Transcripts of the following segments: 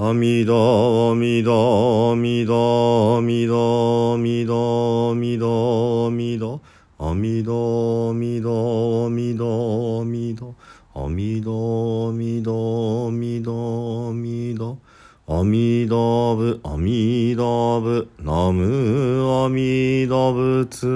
阿弥陀、阿弥陀、阿弥陀、阿弥陀、阿弥陀、阿弥陀、阿弥陀、阿弥陀、阿弥陀、阿弥陀、阿弥陀、阿弥陀、阿弥陀、阿弥陀、阿弥陀、阿弥陀仏、阿弥陀仏、南無阿弥陀仏。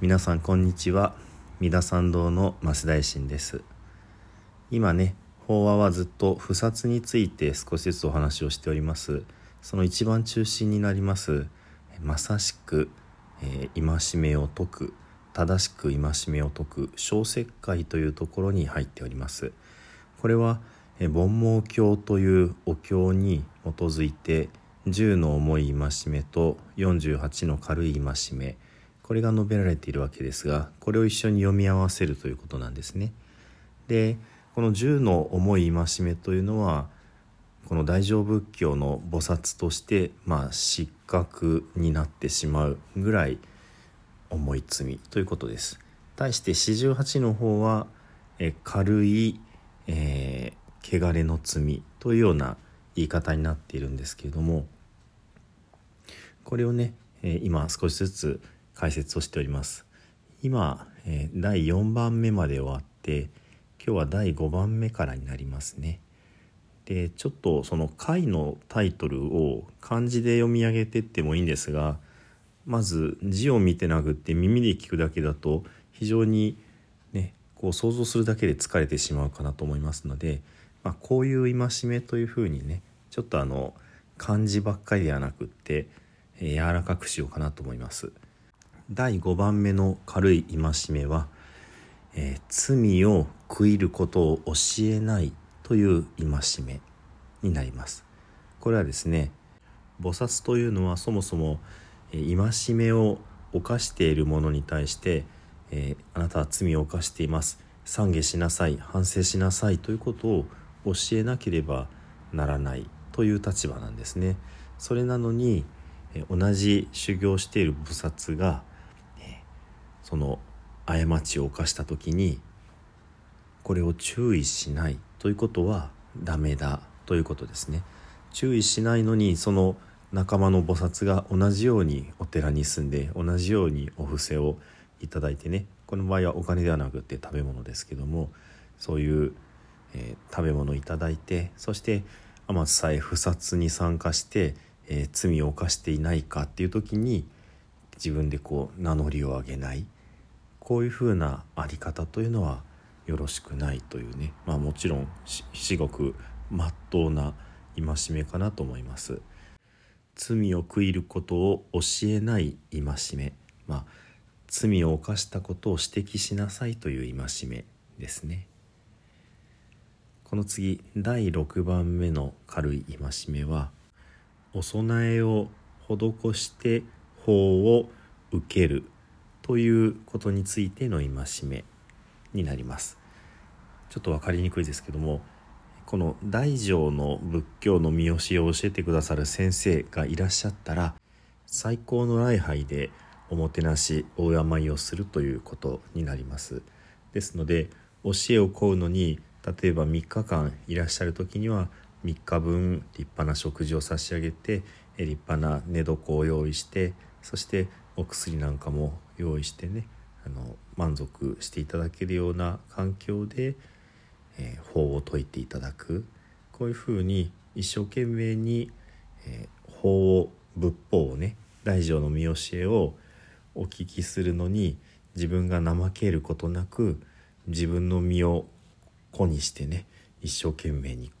皆さんこんにちは。三田参道の増大臣です。今ね法話はずっと不殺について少しずつお話をしております。その一番中心になりますまさしく、えー、戒めを説く正しく戒めを説く小石会というところに入っております。これは、えー、煩悩経というお経に基づいて10の重い戒めと48の軽い戒めこれが述べられているわけですがこれを一緒に読み合わせるということなんですね。でこの十の重い戒めというのはこの大乗仏教の菩薩としてまあ失格になってしまうぐらい重い罪ということです。対して四十八の方はえ軽い、えー、汚れの罪というような言い方になっているんですけれどもこれをね、え、今少しずつ解説をしております。今、え、第4番目まで終わって今日は第5番目からになりますね。でちょっとその回のタイトルを漢字で読み上げてってもいいんですがまず字を見てなくって耳で聞くだけだと非常にねこう想像するだけで疲れてしまうかなと思いますので、まあ、こういう戒めというふうにねちょっとあの漢字ばっかりではなくって、柔らかくしようかなと思います。第5番目の軽い戒めは「えー、罪を悔いることを教えないという戒めになります。これはですね菩薩というのはそもそも、戒めを犯している者に対して、えー、あなたは罪を犯しています。懺悔しなさい反省しなさいということを教えなければならないという立場なんですね。それなのに、同じ修行している菩薩が、その過ちを犯した時にこれを注意しないということはダメだということですね。注意しないのにその仲間の菩薩が同じようにお寺に住んで同じようにお布施をいただいてね。この場合はお金ではなくて食べ物ですけどもそういう、えー、食べ物をいただいてそして天津さえ不殺に参加して、えー、罪を犯していないかっていう時に自分でこう名乗りを上げない。こういうふうなあり方というのはよろしくないというね。まあもちろん至極まっとうな戒めかなと思います。罪を悔いることを教えない戒め。まあ罪を犯したことを指摘しなさいという戒めですね。この次第6番目の軽い戒めはお供えを施して法を受けるということについての戒めになります。ちょっと分かりにくいですけどもこの大乗の仏教の見教えを教えてくださる先生がいらっしゃったら最高の礼拝でおもてなし大山いをするということになります。ですので教えを請うのに例えば3日間いらっしゃる時には3日分立派な食事を差し上げて立派な寝床を用意してそしてお薬なんかも用意してねあの満足していただけるような環境で、えー、法を説いていただくこういうふうに一生懸命に、えー、法を仏法をね大乗の見教えをお聞きするのに自分が怠けることなく自分の身を子にしてね一生懸命に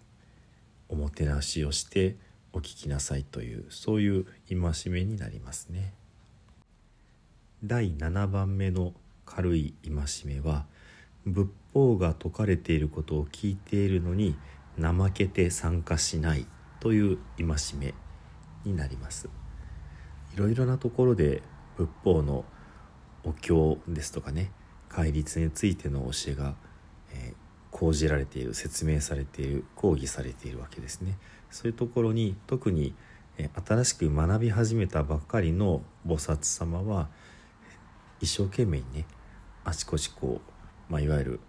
おもてなしをしてお聞きなさいというそういう戒めになりますね。第7番目の軽い戒めは仏法が説かれていることを聞いているのに怠けて参加しないという戒めになります。いろいろなところで仏法のお経ですとかね戒律についての教えが、えー、講じられている説明されている講義されているわけですね。そういうところに特に、えー、新しく学び始めたばっかりの菩薩様は一生懸命にねあちこちこう、まあ、いわゆる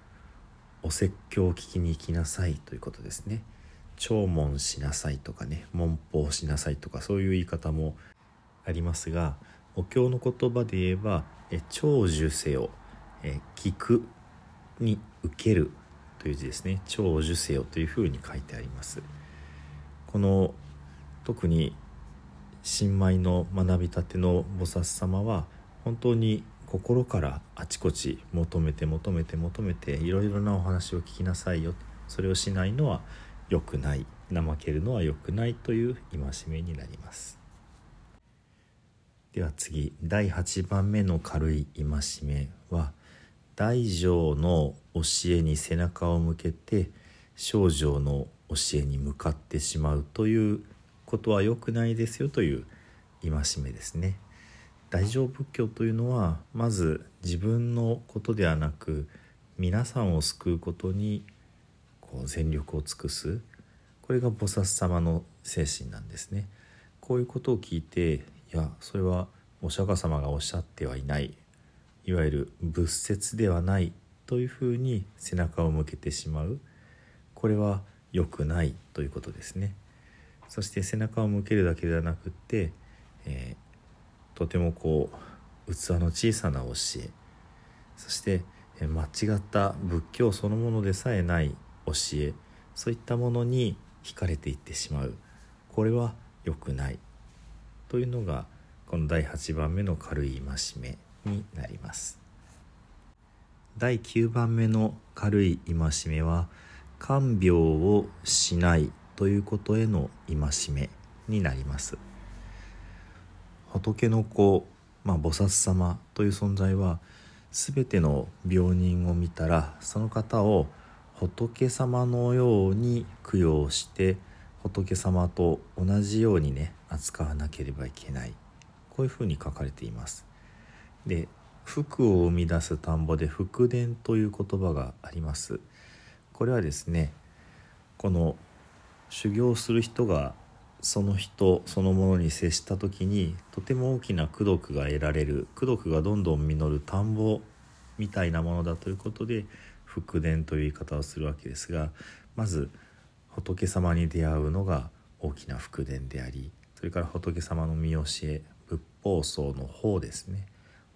お説教を聞きに行きなさいということですね弔問しなさいとかね文法しなさいとかそういう言い方もありますがお経の言葉で言えば「え長寿せよ」え「聞く」に「受ける」という字ですね「長寿せよ」というふうに書いてあります。この特に新米の学びたての菩薩様は本当に心からあちこち求めて求めて求めていろいろなお話を聞きなさいよ。それをしないのは良くない。怠けるのは良くないという戒めになります。では次第8番目の軽い戒めは大乗の教えに背中を向けて小乗の教えに向かってしまうということは良くないですよという戒めですね。大乗仏教というのはまず自分のことではなく皆さんを救うことにこう全力を尽くすこれが菩薩様の精神なんですね。こういうことを聞いていやそれはお釈迦様がおっしゃってはいないいわゆる仏説ではないというふうに背中を向けてしまうこれは良くないということですね。そして背中を向けるだけではなくって、えー、とてもこう器の小さな教えそして、え、間違った仏教そのものでさえない教えそういったものに惹かれていってしまう。これは良くない。というのがこの第8番目の軽い戒めになります。第9番目の軽い戒めは看病をしないということへの戒めになります。仏の子、まあ、菩薩様という存在は全ての病人を見たらその方を仏様のように供養して仏様と同じようにね扱わなければいけない。こういうふうに書かれています。で福を生み出す田んぼで福田という言葉があります。これはですねこの修行する人がその人そのものに接した時にとても大きな功徳が得られる。功徳がどんどん実る田んぼみたいなものだということで福田という言い方をするわけですがまず仏様に出会うのが大きな福田でありそれから仏様の見教え仏法僧の方ですね。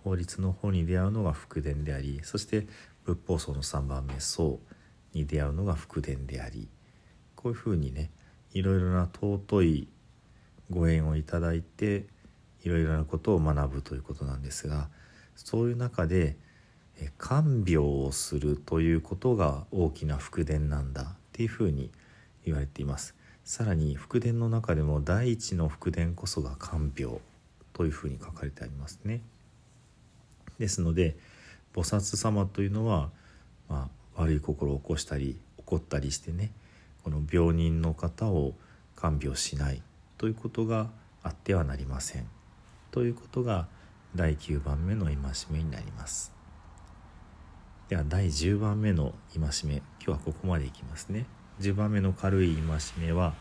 法律の方に出会うのが福田でありそして仏法僧の3番目僧に出会うのが福田でありこういうふうにねいろいろな尊いご縁をいただいていろいろなことを学ぶということなんですがそういう中で看病をするということが大きな福田なんだっていうふうに言われています。さらに福田の中でも第一の福田こそが看病というふうに書かれてありますね。ですので菩薩様というのは、まあ、悪い心を起こしたり怒ったりしてねこの病人の方を看病しないということがあってはなりません。ということが第9番目の戒めになります。では第10番目の戒め今日はここまでいきますね。10番目の軽い戒めは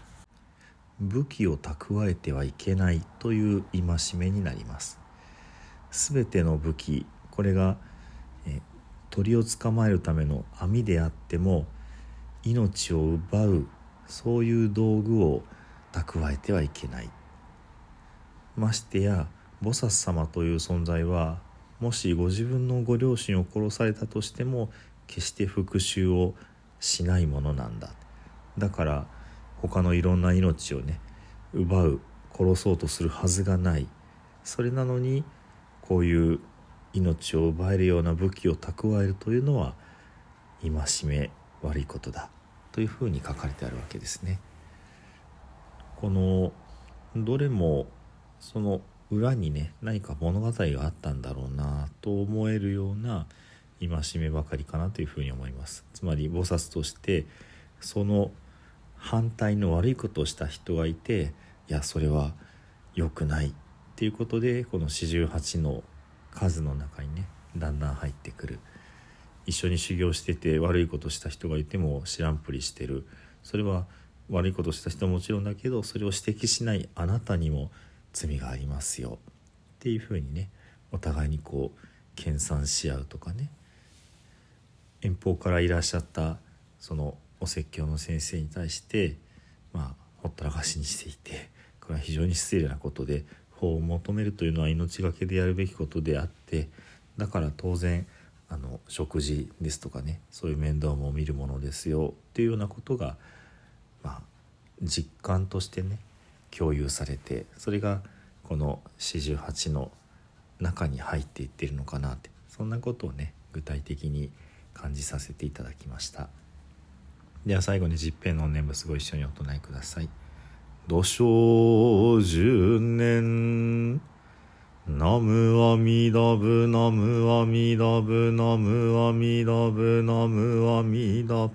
武器を蓄えてはいけないという戒めになります。すべての武器これが鳥を捕まえるための網であっても命を奪うそういう道具を蓄えてはいけない。ましてや菩薩様という存在はもしご自分のご両親を殺されたとしても決して復讐をしないものなんだ。だから他のいろんな命をね奪う殺そうとするはずがない。それなのにこういう命を奪えるような武器を蓄えるというのは戒め悪いことだというふうに書かれてあるわけですね。このどれもその裏にね何か物語があったんだろうなと思えるような戒めばかりかなというふうに思います。つまり菩薩としてその反対の悪いことをした人がいていやそれは良くないっていうことでこの四十八の数の中にねだんだん入ってくる。一緒に修行してて悪いことした人がいても知らんぷりしてる。それは悪いことした人はもちろんだけどそれを指摘しないあなたにも罪がありますよ。っていうふうにねお互いにこう研鑽し合うとかね。遠方からいらっしゃったそのお説教の先生に対してまあほったらかしにしていてこれは非常に失礼なことで法を求めるというのは命がけでやるべきことであってだから当然あの食事ですとかねそういう面倒も見るものですよっていうようなことが、まあ、実感としてね共有されてそれがこの四十八の中に入っていってるのかなってそんなことをね具体的に感じさせていただきました。では最後に十平の念仏ご一緒にお唱えください「土生十年ナムアミダブナムアミダブナムアミダブナムアミダブ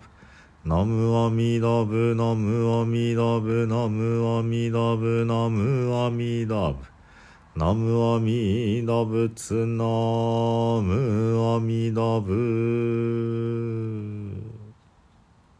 ナムアミダブナムアミダブナムアミダブナムアミダブナムアミダブツナムアミダブ